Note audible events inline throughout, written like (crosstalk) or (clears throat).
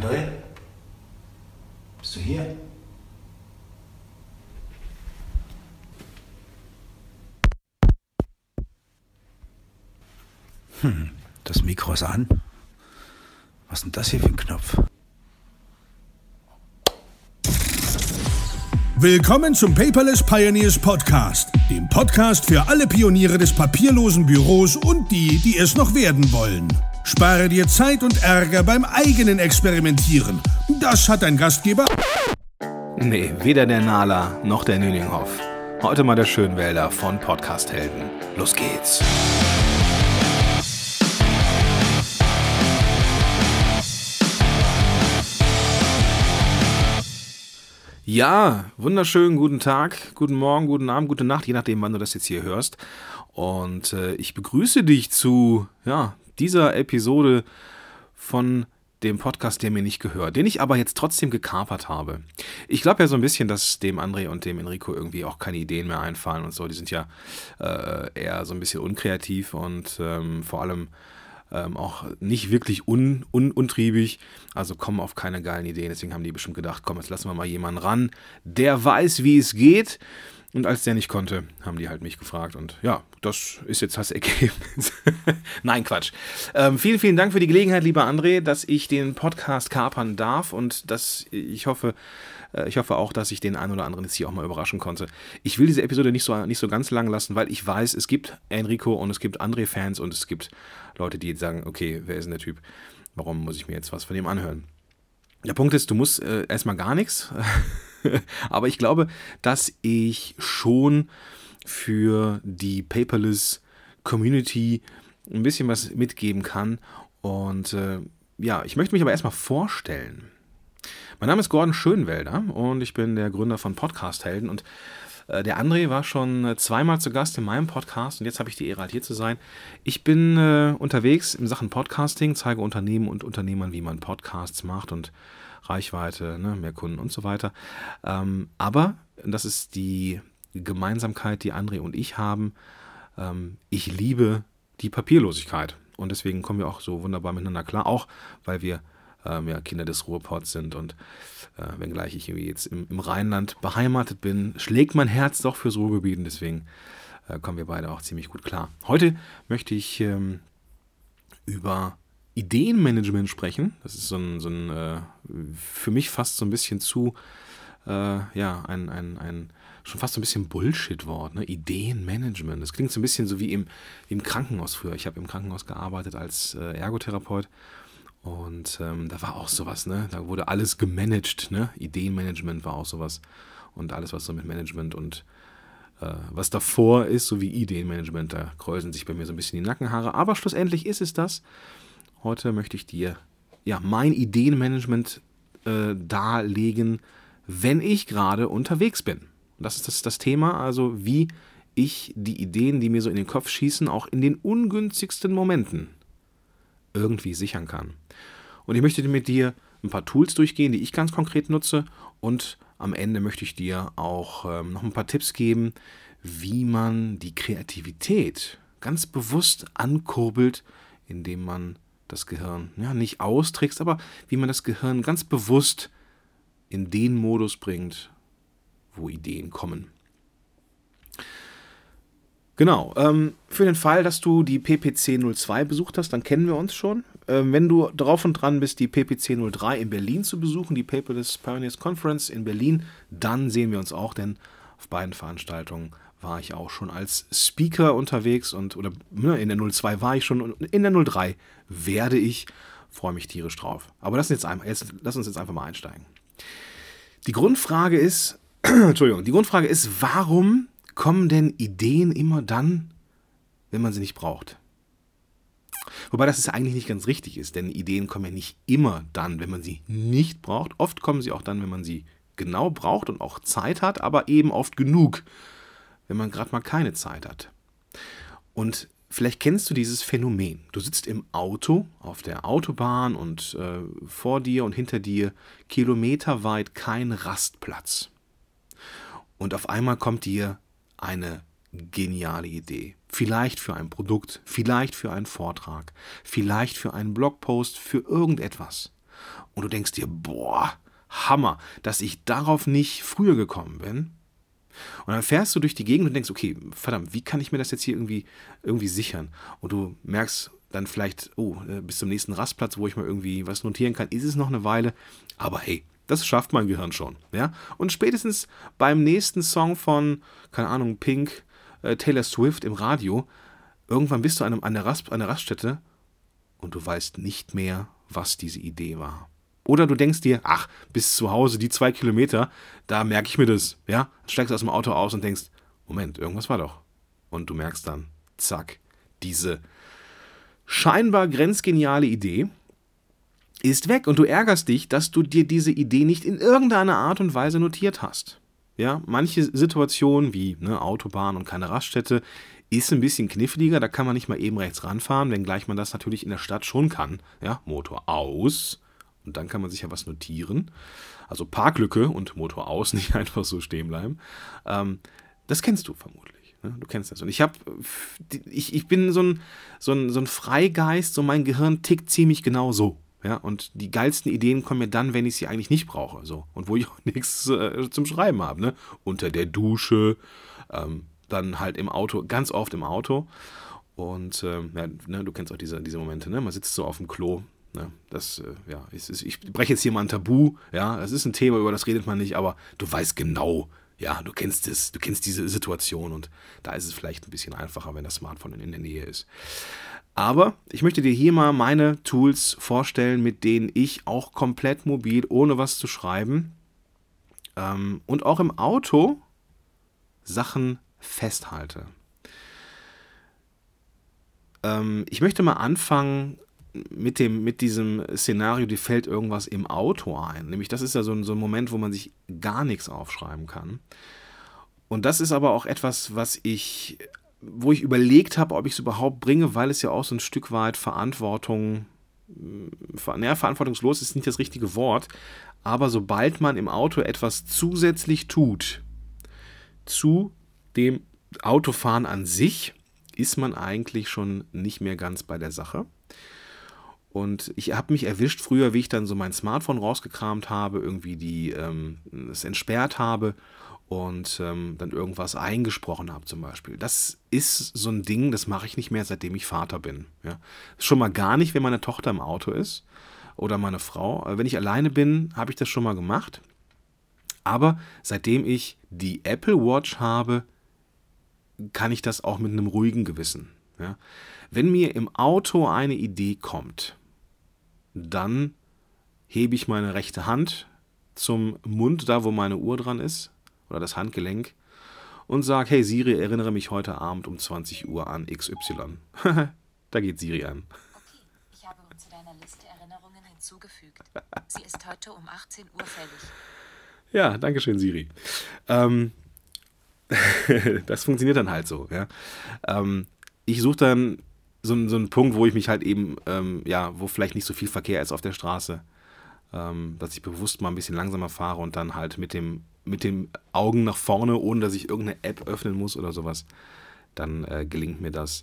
André? Bist du hier? Hm, das Mikro ist an. Was ist denn das hier für ein Knopf? Willkommen zum Paperless Pioneers Podcast, dem Podcast für alle Pioniere des papierlosen Büros und die, die es noch werden wollen. Spare dir Zeit und Ärger beim eigenen Experimentieren. Das hat dein Gastgeber. Nee, weder der Nala noch der Nüninghoff. Heute mal der Schönwälder von Podcast Helden. Los geht's. Ja, wunderschönen guten Tag, guten Morgen, guten Abend, gute Nacht, je nachdem, wann du das jetzt hier hörst. Und äh, ich begrüße dich zu ja, dieser Episode von dem Podcast, der mir nicht gehört, den ich aber jetzt trotzdem gekapert habe. Ich glaube ja so ein bisschen, dass dem André und dem Enrico irgendwie auch keine Ideen mehr einfallen und so. Die sind ja äh, eher so ein bisschen unkreativ und ähm, vor allem ähm, auch nicht wirklich un, un, untriebig, also kommen auf keine geilen Ideen. Deswegen haben die bestimmt gedacht, komm, jetzt lassen wir mal jemanden ran, der weiß, wie es geht. Und als der nicht konnte, haben die halt mich gefragt. Und ja, das ist jetzt das (laughs) Ergebnis. Nein, Quatsch. Ähm, vielen, vielen Dank für die Gelegenheit, lieber André, dass ich den Podcast kapern darf und dass ich hoffe, äh, ich hoffe auch, dass ich den einen oder anderen jetzt hier auch mal überraschen konnte. Ich will diese Episode nicht so, nicht so ganz lang lassen, weil ich weiß, es gibt Enrico und es gibt André-Fans und es gibt Leute, die jetzt sagen, okay, wer ist denn der Typ? Warum muss ich mir jetzt was von dem anhören? Der Punkt ist, du musst äh, erstmal gar nichts. (laughs) (laughs) Aber ich glaube, dass ich schon für die Paperless Community ein bisschen was mitgeben kann. Und äh, ja, ich möchte mich aber erstmal vorstellen. Mein Name ist Gordon Schönwälder und ich bin der Gründer von Podcast Helden und äh, der André war schon äh, zweimal zu Gast in meinem Podcast und jetzt habe ich die Ehre, halt hier zu sein. Ich bin äh, unterwegs in Sachen Podcasting, zeige Unternehmen und Unternehmern, wie man Podcasts macht und Reichweite, ne, mehr Kunden und so weiter. Ähm, aber, das ist die Gemeinsamkeit, die André und ich haben, ähm, ich liebe die Papierlosigkeit. Und deswegen kommen wir auch so wunderbar miteinander klar, auch weil wir ähm, ja, Kinder des Ruhrpots sind. Und äh, wenngleich ich jetzt im, im, Rheinland beheimatet bin, schlägt mein Herz doch fürs Ruhrgebiet und deswegen äh, kommen wir beide auch ziemlich gut klar. Heute möchte ich ähm, über Ideenmanagement sprechen. Das ist so ein, so ein äh, für mich fast so ein bisschen zu, äh, ja, ein, ein, ein schon fast so ein bisschen Bullshit-Wort, ne? Ideenmanagement. Das klingt so ein bisschen so wie im, im Krankenhaus früher. Ich habe im Krankenhaus gearbeitet als äh, Ergotherapeut und ähm, da war auch sowas, ne? Da wurde alles gemanagt, ne? Ideenmanagement war auch sowas. Und alles, was so mit Management und äh, was davor ist, so wie Ideenmanagement, da kräuseln sich bei mir so ein bisschen die Nackenhaare. Aber schlussendlich ist es das. Heute möchte ich dir ja mein Ideenmanagement äh, darlegen, wenn ich gerade unterwegs bin. Das ist das, das Thema, also wie ich die Ideen, die mir so in den Kopf schießen, auch in den ungünstigsten Momenten irgendwie sichern kann. Und ich möchte mit dir ein paar Tools durchgehen, die ich ganz konkret nutze und am Ende möchte ich dir auch ähm, noch ein paar Tipps geben, wie man die Kreativität ganz bewusst ankurbelt, indem man das Gehirn ja, nicht austrickst, aber wie man das Gehirn ganz bewusst in den Modus bringt, wo Ideen kommen. Genau, ähm, für den Fall, dass du die PPC 02 besucht hast, dann kennen wir uns schon. Ähm, wenn du drauf und dran bist, die PPC 03 in Berlin zu besuchen, die Paperless Pioneers Conference in Berlin, dann sehen wir uns auch, denn auf beiden Veranstaltungen war ich auch schon als Speaker unterwegs und oder ne, in der 02 war ich schon und in der 03 werde ich. Freue mich tierisch drauf. Aber lass uns jetzt, einmal, jetzt, lass uns jetzt einfach mal einsteigen. Die Grundfrage ist, (clears throat) Entschuldigung, die Grundfrage ist, warum kommen denn Ideen immer dann, wenn man sie nicht braucht? Wobei das eigentlich nicht ganz richtig ist, denn Ideen kommen ja nicht immer dann, wenn man sie nicht braucht. Oft kommen sie auch dann, wenn man sie genau braucht und auch Zeit hat, aber eben oft genug, wenn man gerade mal keine Zeit hat. Und vielleicht kennst du dieses Phänomen. Du sitzt im Auto auf der Autobahn und äh, vor dir und hinter dir kilometerweit kein Rastplatz. Und auf einmal kommt dir eine geniale Idee. Vielleicht für ein Produkt, vielleicht für einen Vortrag, vielleicht für einen Blogpost, für irgendetwas. und du denkst dir, boah, Hammer, dass ich darauf nicht früher gekommen bin. Und dann fährst du durch die Gegend und denkst, okay, verdammt, wie kann ich mir das jetzt hier irgendwie, irgendwie sichern? Und du merkst dann vielleicht, oh, äh, bis zum nächsten Rastplatz, wo ich mal irgendwie was notieren kann, ist es noch eine Weile. Aber hey, das schafft mein Gehirn schon. Ja? Und spätestens beim nächsten Song von, keine Ahnung, Pink, äh, Taylor Swift im Radio, irgendwann bist du an, einer, Rast, an einer Raststätte und du weißt nicht mehr, was diese Idee war. Oder du denkst dir, ach, bis zu Hause die zwei Kilometer, da merke ich mir das. Ja, steigst aus dem Auto aus und denkst, Moment, irgendwas war doch. Und du merkst dann, zack, diese scheinbar grenzgeniale Idee ist weg und du ärgerst dich, dass du dir diese Idee nicht in irgendeiner Art und Weise notiert hast. Ja, manche Situationen wie ne, Autobahn und keine Raststätte ist ein bisschen kniffliger, da kann man nicht mal eben rechts ranfahren, wenngleich man das natürlich in der Stadt schon kann. Ja, Motor aus und dann kann man sich ja was notieren. Also Parklücke und Motor aus, (laughs) nicht einfach so stehen bleiben. Ähm, das kennst du vermutlich. Ne? Du kennst das. Und ich habe, ich, ich bin so ein, so, ein, so ein Freigeist, so mein Gehirn tickt ziemlich genau so. Ja, und die geilsten Ideen kommen mir dann, wenn ich sie eigentlich nicht brauche. So. Und wo ich auch (laughs) nichts äh, zum Schreiben habe. Ne? Unter der Dusche, ähm, dann halt im Auto, ganz oft im Auto. Und ähm, ja, ne, du kennst auch diese, diese Momente, ne? Man sitzt so auf dem Klo. Ne? Das, äh, ja, ist, ist, ich breche jetzt hier mal ein Tabu, ja, das ist ein Thema, über das redet man nicht, aber du weißt genau, ja, du kennst es, du kennst diese Situation und da ist es vielleicht ein bisschen einfacher, wenn das Smartphone in der Nähe ist. Aber ich möchte dir hier mal meine Tools vorstellen, mit denen ich auch komplett mobil, ohne was zu schreiben ähm, und auch im Auto Sachen festhalte. Ähm, ich möchte mal anfangen mit, dem, mit diesem Szenario, dir fällt irgendwas im Auto ein. Nämlich, das ist ja so ein, so ein Moment, wo man sich gar nichts aufschreiben kann. Und das ist aber auch etwas, was ich, wo ich überlegt habe, ob ich es überhaupt bringe, weil es ja auch so ein Stück weit Verantwortung, naja, verantwortungslos ist nicht das richtige Wort, aber sobald man im Auto etwas zusätzlich tut zu dem Autofahren an sich, ist man eigentlich schon nicht mehr ganz bei der Sache. Und ich habe mich erwischt früher, wie ich dann so mein Smartphone rausgekramt habe, irgendwie die ähm, entsperrt habe und ähm, dann irgendwas eingesprochen habe zum Beispiel. Das ist so ein Ding, das mache ich nicht mehr, seitdem ich Vater bin. Ja. Schon mal gar nicht, wenn meine Tochter im Auto ist oder meine Frau. Wenn ich alleine bin, habe ich das schon mal gemacht. Aber seitdem ich die Apple Watch habe, kann ich das auch mit einem ruhigen Gewissen. Ja. Wenn mir im Auto eine Idee kommt, dann hebe ich meine rechte Hand zum Mund, da wo meine Uhr dran ist, oder das Handgelenk, und sage, hey Siri, erinnere mich heute Abend um 20 Uhr an XY. (laughs) da geht Siri an. Okay, ich habe zu deiner Liste Erinnerungen hinzugefügt. Sie ist heute um 18 Uhr fällig. Ja, danke schön, Siri. Ähm, (laughs) das funktioniert dann halt so. Ja. Ähm, ich suche dann so, so einen Punkt, wo ich mich halt eben, ähm, ja, wo vielleicht nicht so viel Verkehr ist auf der Straße, ähm, dass ich bewusst mal ein bisschen langsamer fahre und dann halt mit dem, mit den Augen nach vorne, ohne dass ich irgendeine App öffnen muss oder sowas, dann äh, gelingt mir das,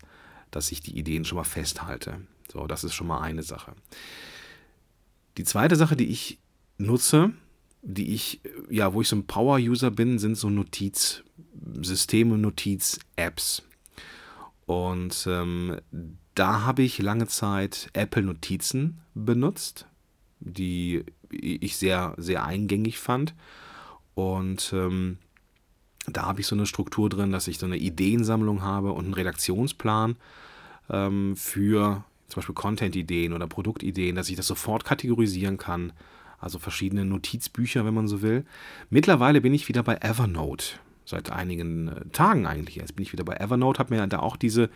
dass ich die Ideen schon mal festhalte. So, das ist schon mal eine Sache. Die zweite Sache, die ich nutze, die ich, ja, wo ich so ein Power-User bin, sind so Notizsysteme, Notiz-Apps. Und ähm, da habe ich lange Zeit Apple Notizen benutzt, die ich sehr, sehr eingängig fand. Und ähm, da habe ich so eine Struktur drin, dass ich so eine Ideensammlung habe und einen Redaktionsplan ähm, für zum Beispiel Content-Ideen oder Produktideen, dass ich das sofort kategorisieren kann. Also verschiedene Notizbücher, wenn man so will. Mittlerweile bin ich wieder bei Evernote seit einigen äh, Tagen eigentlich. Jetzt bin ich wieder bei Evernote, habe mir da auch diese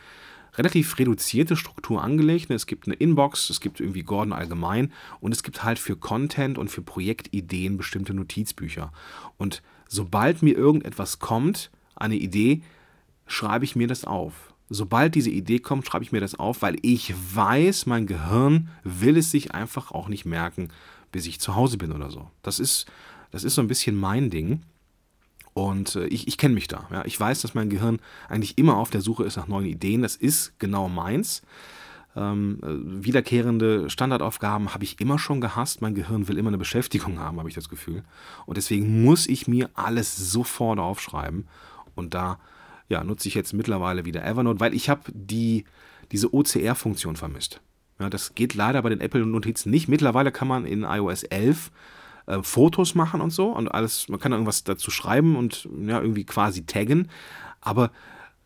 relativ reduzierte Struktur angelegt. Es gibt eine Inbox, es gibt irgendwie Gordon allgemein und es gibt halt für Content und für Projektideen bestimmte Notizbücher. Und sobald mir irgendetwas kommt, eine Idee, schreibe ich mir das auf. Sobald diese Idee kommt, schreibe ich mir das auf, weil ich weiß, mein Gehirn will es sich einfach auch nicht merken, bis ich zu Hause bin oder so. Das ist, das ist so ein bisschen mein Ding. Und äh, ich, ich kenne mich da. Ja. Ich weiß, dass mein Gehirn eigentlich immer auf der Suche ist nach neuen Ideen. Das ist genau meins. Ähm, äh, wiederkehrende Standardaufgaben habe ich immer schon gehasst. Mein Gehirn will immer eine Beschäftigung haben, habe ich das Gefühl. Und deswegen muss ich mir alles sofort aufschreiben. Und da ja, nutze ich jetzt mittlerweile wieder Evernote, weil ich habe die, diese OCR-Funktion vermisst. Ja, das geht leider bei den Apple-Notizen nicht. Mittlerweile kann man in iOS 11 äh, Fotos machen und so und alles, man kann irgendwas dazu schreiben und ja, irgendwie quasi taggen. Aber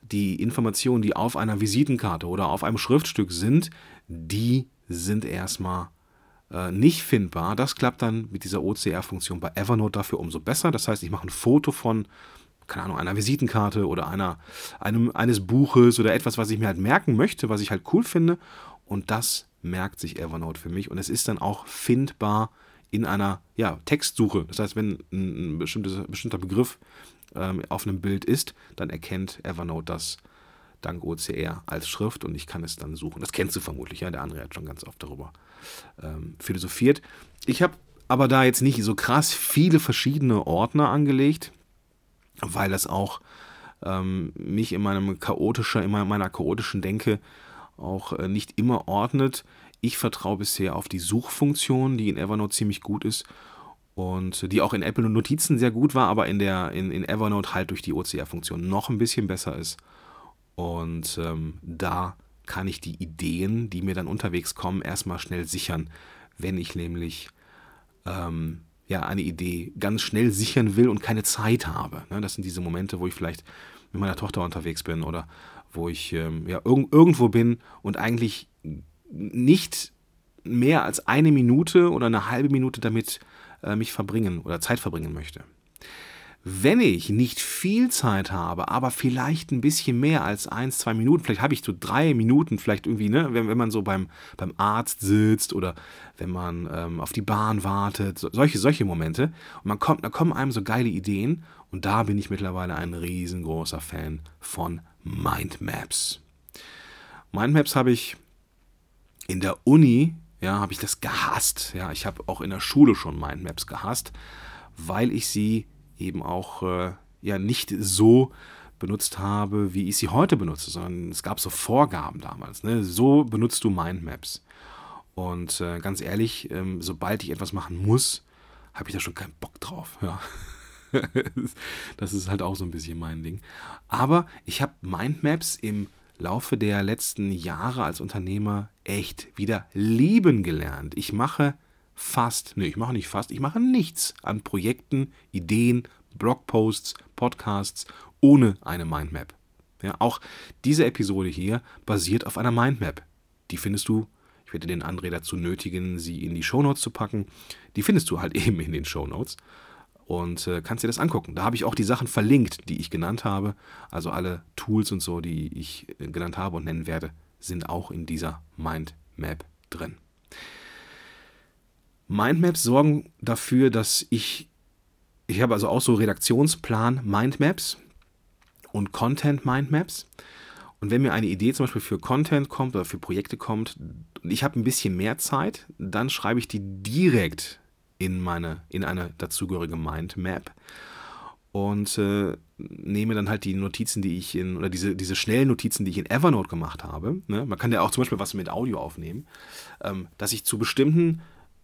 die Informationen, die auf einer Visitenkarte oder auf einem Schriftstück sind, die sind erstmal äh, nicht findbar. Das klappt dann mit dieser OCR-Funktion bei Evernote dafür umso besser. Das heißt, ich mache ein Foto von, keine Ahnung, einer Visitenkarte oder einer, einem, eines Buches oder etwas, was ich mir halt merken möchte, was ich halt cool finde. Und das merkt sich Evernote für mich. Und es ist dann auch findbar in einer ja, Textsuche. Das heißt, wenn ein bestimmter Begriff ähm, auf einem Bild ist, dann erkennt Evernote das dank OCR als Schrift und ich kann es dann suchen. Das kennst du vermutlich, ja. Der André hat schon ganz oft darüber ähm, philosophiert. Ich habe aber da jetzt nicht so krass viele verschiedene Ordner angelegt, weil das auch ähm, mich in meinem chaotischer, in meiner chaotischen Denke auch äh, nicht immer ordnet. Ich vertraue bisher auf die Suchfunktion, die in Evernote ziemlich gut ist und die auch in Apple Notizen sehr gut war, aber in, der, in, in Evernote halt durch die OCR-Funktion noch ein bisschen besser ist. Und ähm, da kann ich die Ideen, die mir dann unterwegs kommen, erstmal schnell sichern, wenn ich nämlich ähm, ja, eine Idee ganz schnell sichern will und keine Zeit habe. Ne? Das sind diese Momente, wo ich vielleicht mit meiner Tochter unterwegs bin oder wo ich ähm, ja, irg irgendwo bin und eigentlich nicht mehr als eine Minute oder eine halbe Minute damit äh, mich verbringen oder Zeit verbringen möchte. Wenn ich nicht viel Zeit habe, aber vielleicht ein bisschen mehr als eins, zwei Minuten, vielleicht habe ich so drei Minuten, vielleicht irgendwie, ne, wenn, wenn man so beim, beim Arzt sitzt oder wenn man ähm, auf die Bahn wartet, so, solche, solche Momente. Und man kommt, da kommen einem so geile Ideen und da bin ich mittlerweile ein riesengroßer Fan von Mindmaps. Mindmaps habe ich in der Uni ja, habe ich das gehasst. Ja, ich habe auch in der Schule schon Mindmaps gehasst, weil ich sie eben auch äh, ja nicht so benutzt habe, wie ich sie heute benutze, sondern es gab so Vorgaben damals. Ne? So benutzt du Mindmaps. Und äh, ganz ehrlich, ähm, sobald ich etwas machen muss, habe ich da schon keinen Bock drauf. Ja. (laughs) das ist halt auch so ein bisschen mein Ding. Aber ich habe Mindmaps im Laufe der letzten Jahre als Unternehmer echt wieder lieben gelernt. Ich mache fast, nee, ich mache nicht fast, ich mache nichts an Projekten, Ideen, Blogposts, Podcasts ohne eine Mindmap. Ja, auch diese Episode hier basiert auf einer Mindmap. Die findest du, ich werde den André dazu nötigen, sie in die Shownotes zu packen. Die findest du halt (laughs) eben in den Shownotes und äh, kannst dir das angucken. Da habe ich auch die Sachen verlinkt, die ich genannt habe. Also alle Tools und so, die ich äh, genannt habe und nennen werde, sind auch in dieser Mindmap drin. Mindmaps sorgen dafür, dass ich, ich habe also auch so Redaktionsplan Mindmaps und Content Mindmaps. Und wenn mir eine Idee zum Beispiel für Content kommt oder für Projekte kommt ich habe ein bisschen mehr Zeit, dann schreibe ich die direkt in, meine, in eine dazugehörige Mindmap und äh, nehme dann halt die Notizen, die ich in, oder diese, diese schnellen Notizen, die ich in Evernote gemacht habe. Ne? Man kann ja auch zum Beispiel was mit Audio aufnehmen, ähm, dass ich zu bestimmten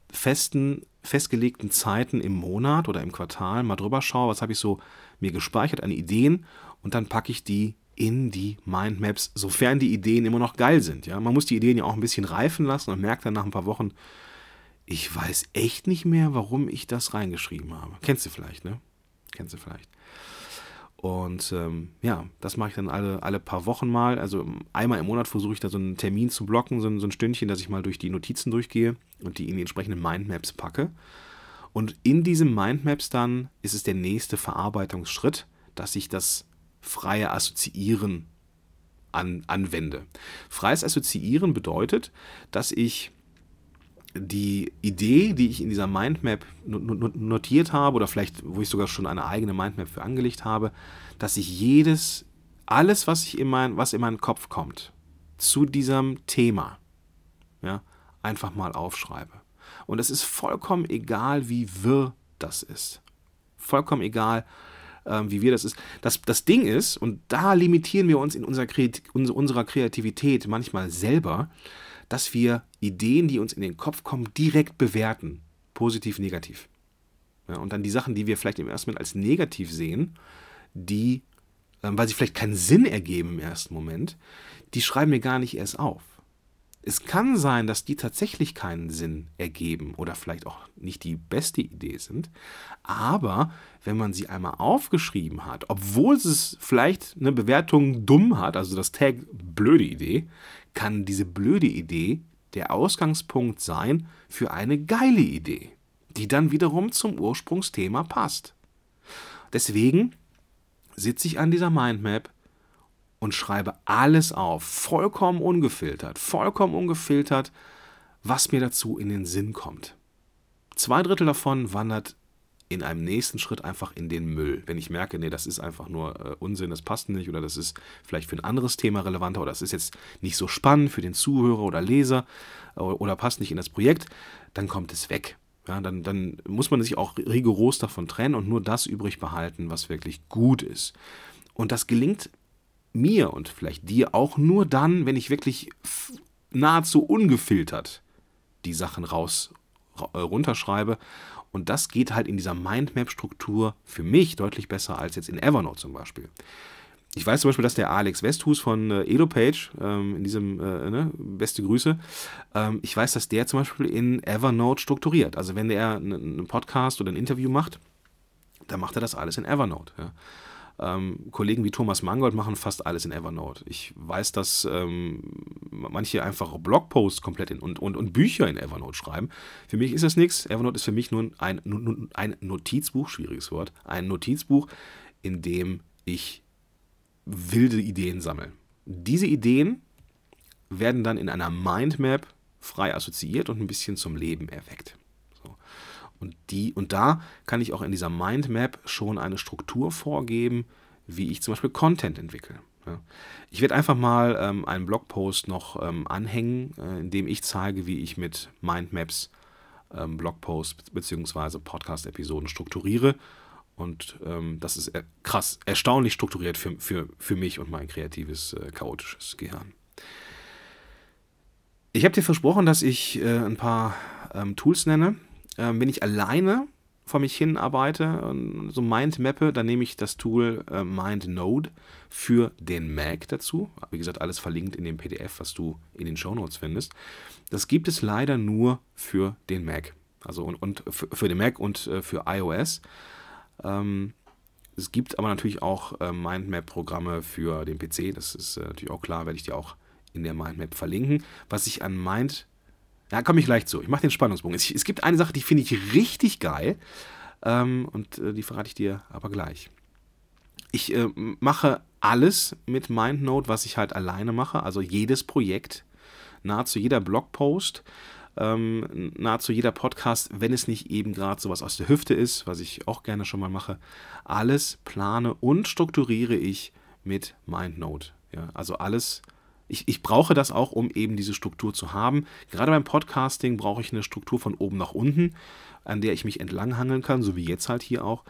festen, festgelegten Zeiten im Monat oder im Quartal mal drüber schaue, was habe ich so mir gespeichert an Ideen und dann packe ich die in die Mindmaps, sofern die Ideen immer noch geil sind. Ja? Man muss die Ideen ja auch ein bisschen reifen lassen und merkt dann nach ein paar Wochen, ich weiß echt nicht mehr, warum ich das reingeschrieben habe. Kennst du vielleicht, ne? Kennst du vielleicht. Und ähm, ja, das mache ich dann alle, alle paar Wochen mal. Also einmal im Monat versuche ich da so einen Termin zu blocken, so ein, so ein Stündchen, dass ich mal durch die Notizen durchgehe und die in die entsprechenden Mindmaps packe. Und in diesen Mindmaps dann ist es der nächste Verarbeitungsschritt, dass ich das freie Assoziieren an, anwende. Freies Assoziieren bedeutet, dass ich die Idee, die ich in dieser Mindmap notiert habe, oder vielleicht, wo ich sogar schon eine eigene Mindmap für angelegt habe, dass ich jedes, alles, was, ich in mein, was in meinen Kopf kommt, zu diesem Thema, ja, einfach mal aufschreibe. Und es ist vollkommen egal, wie wirr das ist. Vollkommen egal, äh, wie wir das ist. Das, das Ding ist, und da limitieren wir uns in unserer, unserer Kreativität manchmal selber, dass wir Ideen, die uns in den Kopf kommen, direkt bewerten. Positiv, negativ. Ja, und dann die Sachen, die wir vielleicht im ersten Moment als negativ sehen, die, ähm, weil sie vielleicht keinen Sinn ergeben im ersten Moment, die schreiben wir gar nicht erst auf. Es kann sein, dass die tatsächlich keinen Sinn ergeben oder vielleicht auch nicht die beste Idee sind, aber wenn man sie einmal aufgeschrieben hat, obwohl es vielleicht eine Bewertung dumm hat, also das Tag blöde Idee, kann diese blöde Idee der Ausgangspunkt sein für eine geile Idee, die dann wiederum zum Ursprungsthema passt. Deswegen sitze ich an dieser Mindmap und schreibe alles auf, vollkommen ungefiltert, vollkommen ungefiltert, was mir dazu in den Sinn kommt. Zwei Drittel davon wandert in einem nächsten Schritt einfach in den Müll. Wenn ich merke, nee, das ist einfach nur äh, Unsinn, das passt nicht oder das ist vielleicht für ein anderes Thema relevanter oder das ist jetzt nicht so spannend für den Zuhörer oder Leser äh, oder passt nicht in das Projekt, dann kommt es weg. Ja, dann, dann muss man sich auch rigoros davon trennen und nur das übrig behalten, was wirklich gut ist. Und das gelingt mir und vielleicht dir auch nur dann, wenn ich wirklich nahezu ungefiltert die Sachen raus äh, runterschreibe. Und das geht halt in dieser Mindmap-Struktur für mich deutlich besser als jetzt in Evernote zum Beispiel. Ich weiß zum Beispiel, dass der Alex Westhus von äh, EloPage, ähm, in diesem, äh, ne, beste Grüße, ähm, ich weiß, dass der zum Beispiel in Evernote strukturiert. Also wenn der einen Podcast oder ein Interview macht, dann macht er das alles in Evernote. Ja. Ähm, Kollegen wie Thomas Mangold machen fast alles in Evernote. Ich weiß, dass ähm, manche einfach Blogposts komplett in, und, und, und Bücher in Evernote schreiben. Für mich ist das nichts. Evernote ist für mich nur ein, ein Notizbuch, schwieriges Wort, ein Notizbuch, in dem ich wilde Ideen sammle. Diese Ideen werden dann in einer Mindmap frei assoziiert und ein bisschen zum Leben erweckt. Und, die, und da kann ich auch in dieser Mindmap schon eine Struktur vorgeben, wie ich zum Beispiel Content entwickle. Ich werde einfach mal ähm, einen Blogpost noch ähm, anhängen, äh, in dem ich zeige, wie ich mit Mindmaps ähm, Blogposts bzw. Podcast-Episoden strukturiere. Und ähm, das ist er krass, erstaunlich strukturiert für, für, für mich und mein kreatives, äh, chaotisches Gehirn. Ich habe dir versprochen, dass ich äh, ein paar ähm, Tools nenne, ähm, wenn ich alleine vor mich hin arbeite und so Mindmappe, dann nehme ich das Tool äh, MindNode für den Mac dazu. Wie gesagt, alles verlinkt in dem PDF, was du in den Show Notes findest. Das gibt es leider nur für den Mac. Also und, und für den Mac und äh, für iOS. Ähm, es gibt aber natürlich auch äh, Mindmap-Programme für den PC. Das ist äh, natürlich auch klar, werde ich dir auch in der Mindmap verlinken. Was ich an Mind da komme ich gleich zu. Ich mache den Spannungsbogen. Es, es, gibt eine Sache, die finde ich richtig geil. Ähm, und äh, die verrate ich dir aber gleich. Ich äh, mache alles mit MindNote, was ich halt alleine mache. Also jedes Projekt, nahezu jeder Blogpost, ähm, nahezu jeder Podcast, wenn es nicht eben gerade sowas aus der Hüfte ist, was ich auch gerne schon mal mache. Alles plane und strukturiere ich mit MindNote. Ja, also alles ich, ich brauche das auch, um eben diese Struktur zu haben. Gerade beim Podcasting brauche ich eine Struktur von oben nach unten, an der ich mich entlanghangeln kann, so wie jetzt halt hier auch.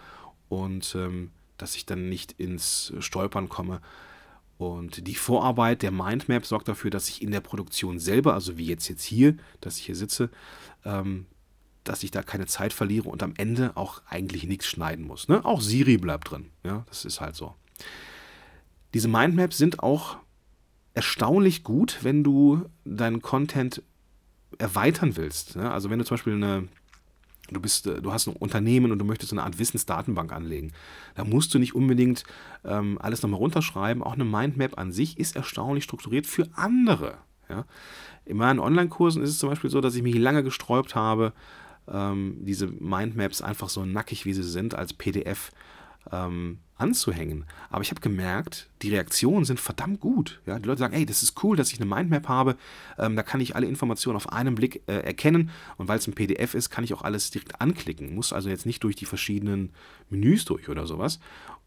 Und ähm, dass ich dann nicht ins Stolpern komme. Und die Vorarbeit der Mindmap sorgt dafür, dass ich in der Produktion selber, also wie jetzt jetzt hier, dass ich hier sitze, ähm, dass ich da keine Zeit verliere und am Ende auch eigentlich nichts schneiden muss. Ne? Auch Siri bleibt drin. Ja, das ist halt so. Diese Mindmaps sind auch erstaunlich gut, wenn du deinen Content erweitern willst. Ja? Also wenn du zum Beispiel eine, du bist, äh, du hast ein Unternehmen und du möchtest eine Art Wissensdatenbank anlegen, da musst du nicht unbedingt ähm, alles nochmal runterschreiben. Auch eine Mindmap an sich ist erstaunlich strukturiert für andere. Ja? In meinen Online-Kursen ist es zum Beispiel so, dass ich mich lange gesträubt habe, ähm, diese Mindmaps einfach so nackig, wie sie sind, als PDF ähm, anzuhängen. Aber ich habe gemerkt, die Reaktionen sind verdammt gut. Ja? Die Leute sagen, ey, das ist cool, dass ich eine Mindmap habe. Ähm, da kann ich alle Informationen auf einen Blick äh, erkennen. Und weil es ein PDF ist, kann ich auch alles direkt anklicken. Muss also jetzt nicht durch die verschiedenen Menüs durch oder sowas.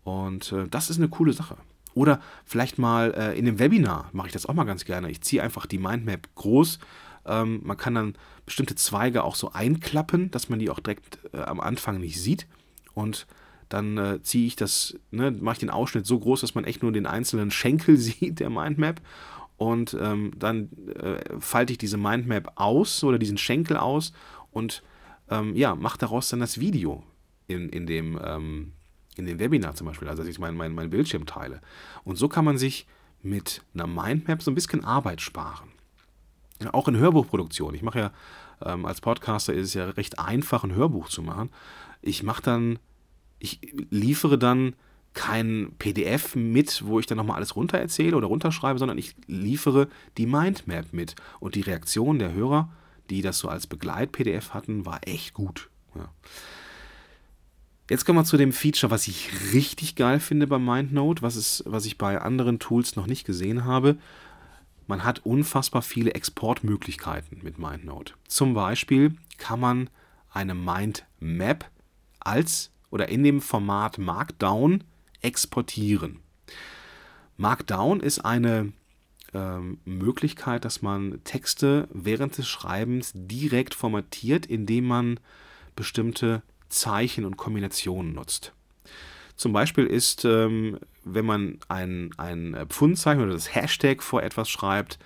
Und äh, das ist eine coole Sache. Oder vielleicht mal äh, in einem Webinar mache ich das auch mal ganz gerne. Ich ziehe einfach die Mindmap groß. Ähm, man kann dann bestimmte Zweige auch so einklappen, dass man die auch direkt äh, am Anfang nicht sieht. Und dann äh, ziehe ich das, ne, mache ich den Ausschnitt so groß, dass man echt nur den einzelnen Schenkel (laughs) sieht der Mindmap und ähm, dann äh, falte ich diese Mindmap aus oder diesen Schenkel aus und ähm, ja, mache daraus dann das Video in, in, dem, ähm, in dem Webinar zum Beispiel, also dass ich meinen mein, mein Bildschirm teile. Und so kann man sich mit einer Mindmap so ein bisschen Arbeit sparen. Auch in Hörbuchproduktion. Ich mache ja ähm, als Podcaster ist es ja recht einfach, ein Hörbuch zu machen. Ich mache dann, ich liefere dann kein PDF mit, wo ich dann nochmal alles runter erzähle oder runterschreibe, sondern ich liefere die Mindmap mit. Und die Reaktion der Hörer, die das so als Begleit-PDF hatten, war echt gut. Ja. Jetzt kommen wir zu dem Feature, was ich richtig geil finde bei MindNote, was, ist, was ich bei anderen Tools noch nicht gesehen habe. Man hat unfassbar viele Exportmöglichkeiten mit MindNote. Zum Beispiel kann man eine Mindmap als oder in dem Format Markdown exportieren. Markdown ist eine ähm, Möglichkeit, dass man Texte während des Schreibens direkt formatiert, indem man bestimmte Zeichen und Kombinationen nutzt. Zum Beispiel ist, ähm, wenn man ein, ein Pfundzeichen oder das Hashtag vor etwas schreibt,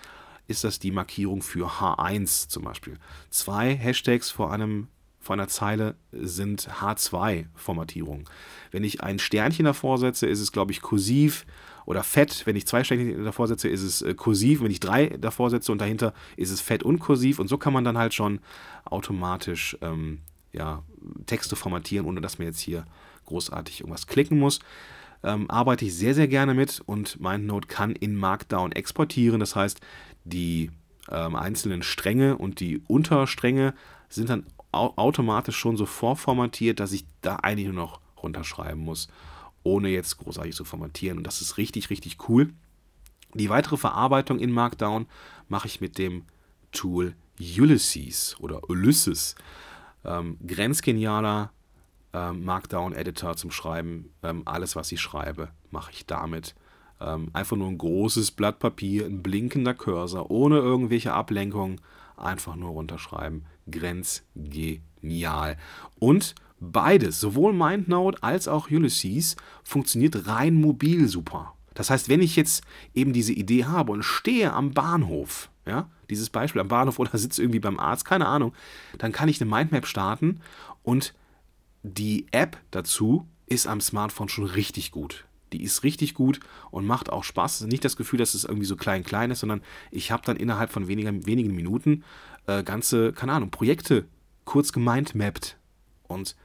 ist das die Markierung für H1 zum Beispiel. Zwei Hashtags vor einem vor einer Zeile sind H2-Formatierungen. Wenn ich ein Sternchen davor setze, ist es, glaube ich, kursiv oder fett. Wenn ich zwei Sternchen davor setze, ist es äh, kursiv. Wenn ich drei davor setze und dahinter ist es fett und kursiv. Und so kann man dann halt schon automatisch ähm, ja, Texte formatieren, ohne dass man jetzt hier großartig irgendwas klicken muss. Ähm, arbeite ich sehr, sehr gerne mit und MindNote kann in Markdown exportieren. Das heißt, die ähm, einzelnen Stränge und die Unterstränge sind dann automatisch schon so vorformatiert, dass ich da eigentlich nur noch runterschreiben muss, ohne jetzt großartig zu formatieren. Und das ist richtig, richtig cool. Die weitere Verarbeitung in Markdown mache ich mit dem Tool Ulysses oder Ulysses. Ähm, grenzgenialer ähm, Markdown-Editor zum Schreiben. Ähm, alles, was ich schreibe, mache ich damit. Ähm, einfach nur ein großes Blatt Papier, ein blinkender Cursor, ohne irgendwelche Ablenkungen. Einfach nur runterschreiben. Grenzgenial. Und beides, sowohl MindNote als auch Ulysses, funktioniert rein mobil super. Das heißt, wenn ich jetzt eben diese Idee habe und stehe am Bahnhof, ja, dieses Beispiel am Bahnhof oder sitze irgendwie beim Arzt, keine Ahnung, dann kann ich eine Mindmap starten und die App dazu ist am Smartphone schon richtig gut. Die ist richtig gut und macht auch Spaß. Nicht das Gefühl, dass es irgendwie so klein klein ist, sondern ich habe dann innerhalb von weniger, wenigen Minuten äh, ganze, keine Ahnung, Projekte kurz gemindmappt. Und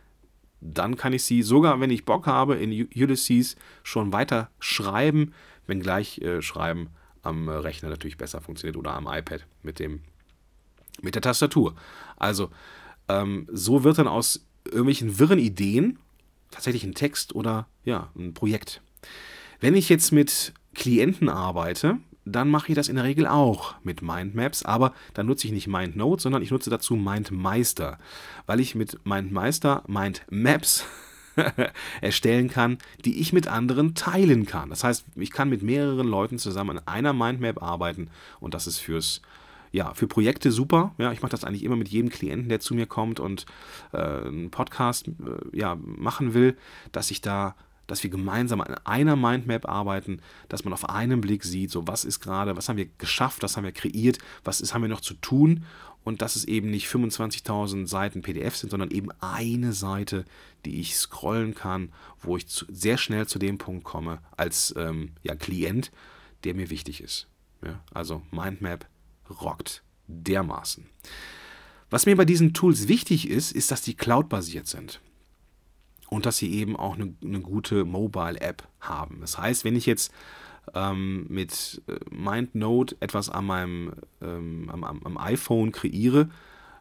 dann kann ich sie sogar, wenn ich Bock habe, in Ulysses schon weiter schreiben, wenngleich äh, Schreiben am Rechner natürlich besser funktioniert oder am iPad mit, dem, mit der Tastatur. Also, ähm, so wird dann aus irgendwelchen wirren Ideen tatsächlich ein Text oder ja, ein Projekt. Wenn ich jetzt mit Klienten arbeite, dann mache ich das in der Regel auch mit Mindmaps, aber dann nutze ich nicht MindNote, sondern ich nutze dazu MindMeister, weil ich mit MindMeister Mindmaps (laughs) erstellen kann, die ich mit anderen teilen kann. Das heißt, ich kann mit mehreren Leuten zusammen an einer Mindmap arbeiten und das ist fürs ja, für Projekte super. Ja, ich mache das eigentlich immer mit jedem Klienten, der zu mir kommt und äh, einen Podcast äh, ja, machen will, dass ich da dass wir gemeinsam an einer Mindmap arbeiten, dass man auf einen Blick sieht, so was ist gerade, was haben wir geschafft, was haben wir kreiert, was ist, haben wir noch zu tun und dass es eben nicht 25.000 Seiten PDF sind, sondern eben eine Seite, die ich scrollen kann, wo ich zu, sehr schnell zu dem Punkt komme als ähm, ja, Klient, der mir wichtig ist. Ja, also Mindmap rockt dermaßen. Was mir bei diesen Tools wichtig ist, ist, dass die cloud-basiert sind und dass sie eben auch eine, eine gute Mobile-App haben. Das heißt, wenn ich jetzt ähm, mit äh, MindNote etwas an meinem ähm, am, am, iPhone kreiere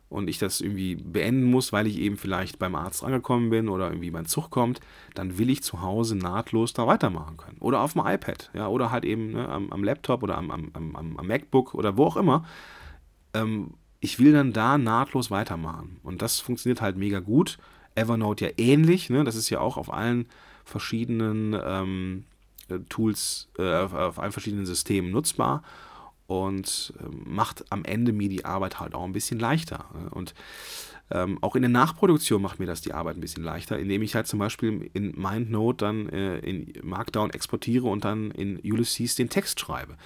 und ich das irgendwie beenden muss, weil ich eben vielleicht beim Arzt angekommen bin oder irgendwie mein Zug kommt, dann will ich zu Hause nahtlos da weitermachen können. Oder auf dem iPad, ja, oder halt eben ne, am, am, Laptop oder am, am, am, MacBook oder wo auch immer. Ähm, ich will dann da nahtlos weitermachen. Und das funktioniert halt mega gut. Evernote ja ähnlich, ne? das ist ja auch auf allen verschiedenen ähm, Tools, äh, auf, auf allen verschiedenen Systemen nutzbar. und ähm, macht am Ende mir die Arbeit halt auch ein bisschen leichter. Ne? Und ähm, auch in der Nachproduktion macht mir das die Arbeit ein bisschen leichter, indem ich halt zum Beispiel in MindNote dann äh, in Markdown exportiere und dann in Ulysses den Text schreibe.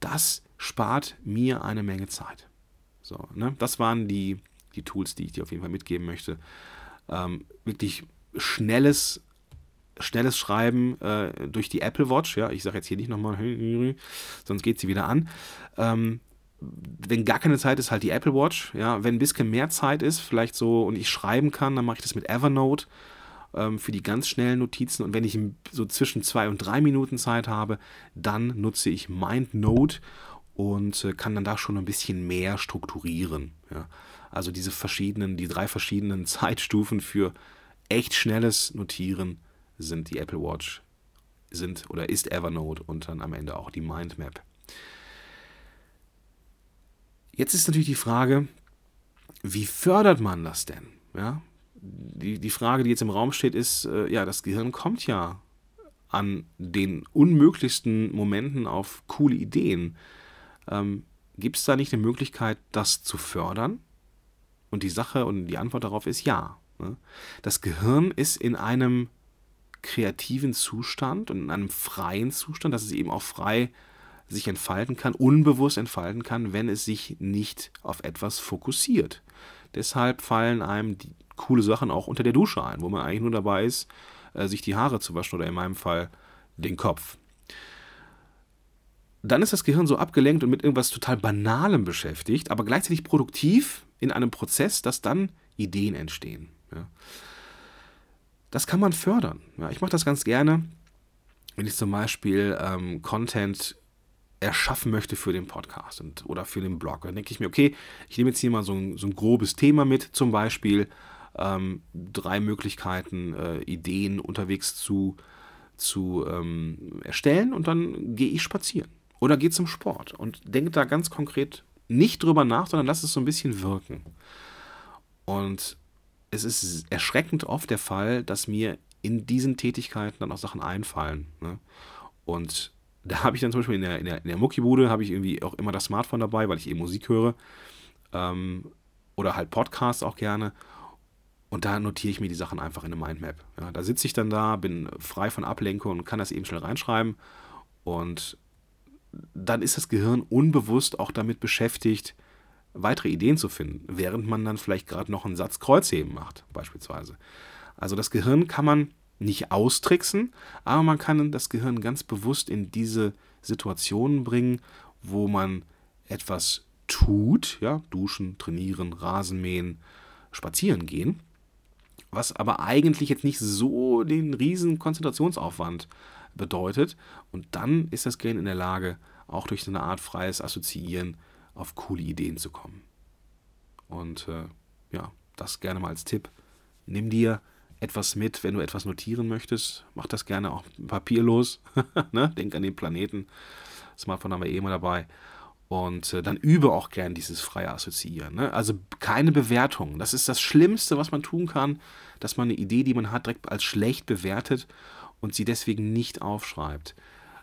Das spart mir eine Menge Zeit. So, ne? Das waren die, die Tools, die ich dir auf jeden Fall mitgeben möchte. Ähm, wirklich schnelles schnelles Schreiben äh, durch die Apple Watch. Ja, ich sage jetzt hier nicht nochmal, sonst geht sie wieder an. Ähm, wenn gar keine Zeit ist, halt die Apple Watch. Ja, wenn ein bisschen mehr Zeit ist, vielleicht so und ich schreiben kann, dann mache ich das mit Evernote ähm, für die ganz schnellen Notizen. Und wenn ich so zwischen zwei und drei Minuten Zeit habe, dann nutze ich MindNote und äh, kann dann da schon ein bisschen mehr strukturieren. Ja. Also diese verschiedenen, die drei verschiedenen (laughs) Zeitstufen für echt schnelles Notieren sind die Apple Watch, sind oder ist Evernote und dann am Ende auch die Mindmap. Jetzt ist natürlich die Frage, wie fördert man das denn? Ja? Die, die Frage, die jetzt im Raum steht, ist, äh, ja, das Gehirn kommt ja an den unmöglichsten Momenten auf coole Ideen. Ähm, Gibt es da nicht eine Möglichkeit, das zu fördern? Und die Sache und die Antwort darauf ist ja. Ne? Das Gehirn ist in einem kreativen Zustand und in einem freien Zustand, dass es eben auch frei sich entfalten kann, unbewusst entfalten kann, wenn es sich nicht auf etwas fokussiert. Deshalb fallen einem die coole Sachen auch unter der Dusche ein, wo man eigentlich nur dabei ist, äh, sich die Haare zu waschen oder in meinem Fall den Kopf. Dann ist das Gehirn so abgelenkt und mit irgendwas total Banalem beschäftigt, aber gleichzeitig produktiv in einem Prozess, dass dann Ideen entstehen. Ja. Das kann man fördern. Ja, ich mache das ganz gerne, wenn ich zum Beispiel ähm, Content erschaffen möchte für den Podcast und, oder für den Blog. Dann denke ich mir, okay, ich nehme jetzt hier mal so ein, so ein grobes Thema mit, zum Beispiel ähm, drei Möglichkeiten, äh, Ideen unterwegs zu, zu ähm, erstellen und dann gehe ich spazieren oder gehe zum Sport und denke da ganz konkret nicht drüber nach, sondern lass es so ein bisschen wirken. Und es ist erschreckend oft der Fall, dass mir in diesen Tätigkeiten dann auch Sachen einfallen. Ne? Und da habe ich dann zum Beispiel in der, in der, in der Muckibude habe ich irgendwie auch immer das Smartphone dabei, weil ich eben Musik höre. Ähm, oder halt Podcasts auch gerne. Und da notiere ich mir die Sachen einfach in eine Mindmap. Ja, da sitze ich dann da, bin frei von Ablenkung und kann das eben schnell reinschreiben. Und dann ist das Gehirn unbewusst auch damit beschäftigt, weitere Ideen zu finden, während man dann vielleicht gerade noch einen Satz Kreuzheben macht, beispielsweise. Also das Gehirn kann man nicht austricksen, aber man kann das Gehirn ganz bewusst in diese Situationen bringen, wo man etwas tut, ja, duschen, trainieren, Rasenmähen, spazieren gehen, was aber eigentlich jetzt nicht so den riesen Konzentrationsaufwand bedeutet und dann ist das Gehirn in der Lage, auch durch so eine Art freies Assoziieren auf coole Ideen zu kommen. Und äh, ja, das gerne mal als Tipp. Nimm dir etwas mit, wenn du etwas notieren möchtest. Mach das gerne auch papierlos. (laughs) ne? Denk an den Planeten. Smartphone haben wir eh immer dabei. Und äh, dann übe auch gern dieses freie Assoziieren. Ne? Also keine Bewertung. Das ist das Schlimmste, was man tun kann, dass man eine Idee, die man hat, direkt als schlecht bewertet und sie deswegen nicht aufschreibt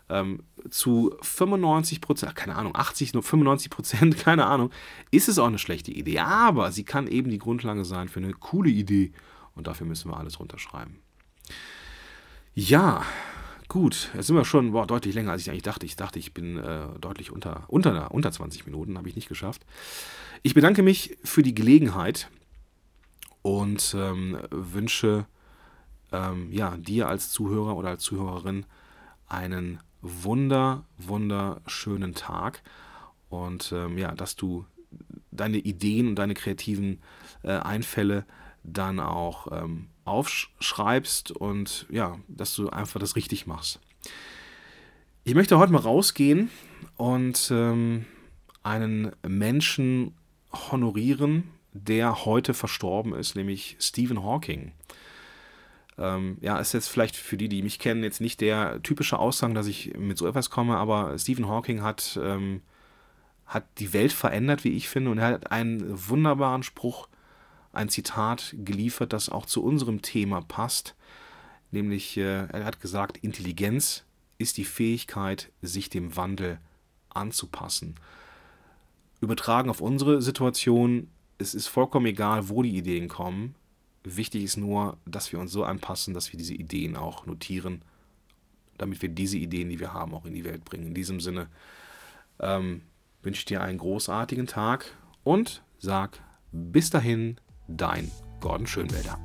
ähm, zu 95 Prozent, keine Ahnung, 80, nur 95 Prozent, (laughs) keine Ahnung, ist es auch eine schlechte Idee. Aber sie kann eben die Grundlage sein für eine coole Idee und dafür müssen wir alles runterschreiben. Ja, gut, jetzt sind wir schon boah, deutlich länger, als ich eigentlich dachte. Ich dachte, ich bin äh, deutlich unter, unter, unter 20 Minuten, habe ich nicht geschafft. Ich bedanke mich für die Gelegenheit und ähm, wünsche ähm, ja, dir als Zuhörer oder als Zuhörerin einen wunder, wunderschönen Tag und ähm, ja, dass du deine Ideen und deine kreativen äh, Einfälle dann auch ähm, aufschreibst und ja, dass du einfach das richtig machst. Ich möchte heute mal rausgehen und ähm, einen Menschen honorieren, der heute verstorben ist, nämlich Stephen Hawking. Ähm, ja, ist jetzt vielleicht für die, die mich kennen, jetzt nicht der typische Aussang, dass ich mit so etwas komme, aber Stephen Hawking hat, ähm, hat die Welt verändert, wie ich finde, und er hat einen wunderbaren Spruch, ein Zitat geliefert, das auch zu unserem Thema passt. Nämlich, äh, er hat gesagt, Intelligenz ist die Fähigkeit, sich dem Wandel anzupassen. übertragen auf unsere Situation. Es ist vollkommen egal, wo die Ideen kommen. Wichtig ist nur, dass wir uns so anpassen, dass wir diese Ideen auch notieren, damit wir diese Ideen, die wir haben, auch in die Welt bringen. In diesem Sinne ähm, wünsche ich dir einen großartigen Tag und sag bis dahin, dein Gordon Schönwälder.